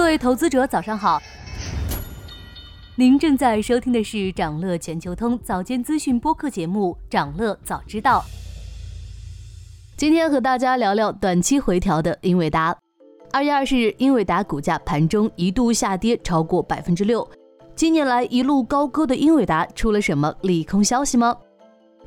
各位投资者，早上好。您正在收听的是长乐全球通早间资讯播客节目《长乐早知道》。今天和大家聊聊短期回调的英伟达。二月二十日，英伟达股价盘中一度下跌超过百分之六。今年来一路高歌的英伟达，出了什么利空消息吗？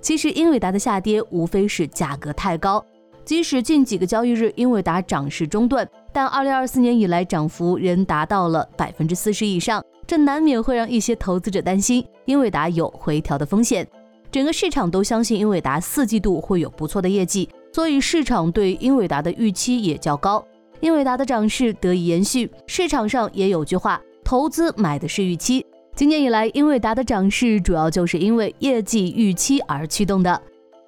其实，英伟达的下跌无非是价格太高。即使近几个交易日英伟达涨势中断，但二零二四年以来涨幅仍达到了百分之四十以上，这难免会让一些投资者担心英伟达有回调的风险。整个市场都相信英伟达四季度会有不错的业绩，所以市场对英伟达的预期也较高。英伟达的涨势得以延续，市场上也有句话：投资买的是预期。今年以来，英伟达的涨势主要就是因为业绩预期而驱动的。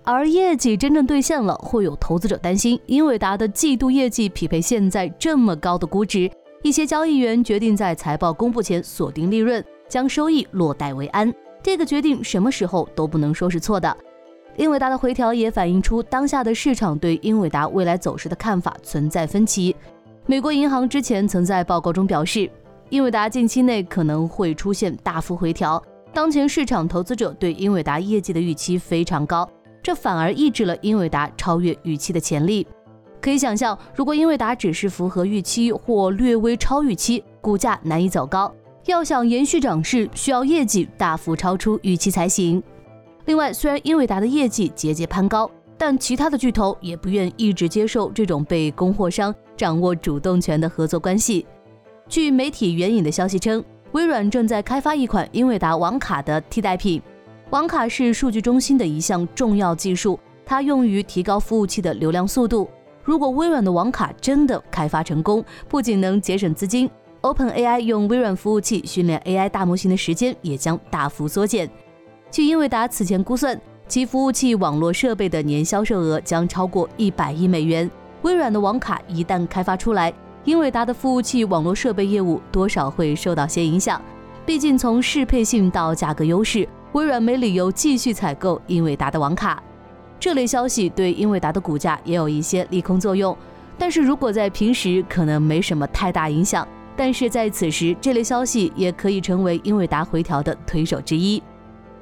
而业绩真正兑现了，会有投资者担心英伟达的季度业绩匹配现在这么高的估值，一些交易员决定在财报公布前锁定利润，将收益落袋为安。这个决定什么时候都不能说是错的。英伟达的回调也反映出当下的市场对英伟达未来走势的看法存在分歧。美国银行之前曾在报告中表示，英伟达近期内可能会出现大幅回调。当前市场投资者对英伟达业绩的预期非常高。这反而抑制了英伟达超越预期的潜力。可以想象，如果英伟达只是符合预期或略微超预期，股价难以走高。要想延续涨势，需要业绩大幅超出预期才行。另外，虽然英伟达的业绩节节攀高，但其他的巨头也不愿一直接受这种被供货商掌握主动权的合作关系。据媒体援引的消息称，微软正在开发一款英伟达网卡的替代品。网卡是数据中心的一项重要技术，它用于提高服务器的流量速度。如果微软的网卡真的开发成功，不仅能节省资金，OpenAI 用微软服务器训练 AI 大模型的时间也将大幅缩减。据英伟达此前估算，其服务器网络设备的年销售额将超过一百亿美元。微软的网卡一旦开发出来，英伟达的服务器网络设备业务多少会受到些影响。毕竟从适配性到价格优势。微软没理由继续采购英伟达的网卡，这类消息对英伟达的股价也有一些利空作用。但是如果在平时可能没什么太大影响，但是在此时这类消息也可以成为英伟达回调的推手之一。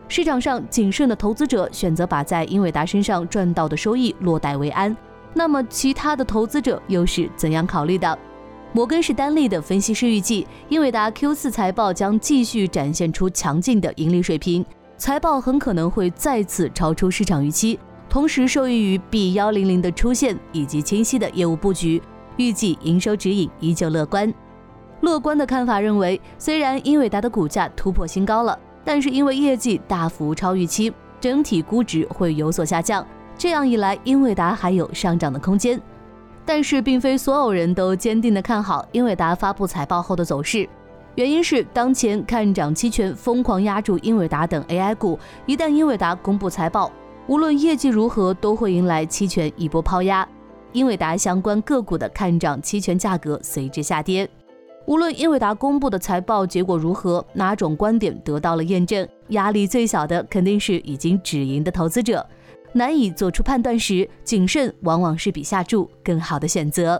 市场上谨慎的投资者选择把在英伟达身上赚到的收益落袋为安，那么其他的投资者又是怎样考虑的？摩根士丹利的分析师预计，英伟达 Q 四财报将继续展现出强劲的盈利水平。财报很可能会再次超出市场预期，同时受益于 B 幺零零的出现以及清晰的业务布局，预计营收指引依旧乐观。乐观的看法认为，虽然英伟达的股价突破新高了，但是因为业绩大幅超预期，整体估值会有所下降。这样一来，英伟达还有上涨的空间。但是，并非所有人都坚定的看好英伟达发布财报后的走势。原因是当前看涨期权疯狂压住英伟达等 AI 股，一旦英伟达公布财报，无论业绩如何，都会迎来期权一波抛压，英伟达相关个股的看涨期权价格随之下跌。无论英伟达公布的财报结果如何，哪种观点得到了验证，压力最小的肯定是已经止盈的投资者。难以做出判断时，谨慎往往是比下注更好的选择。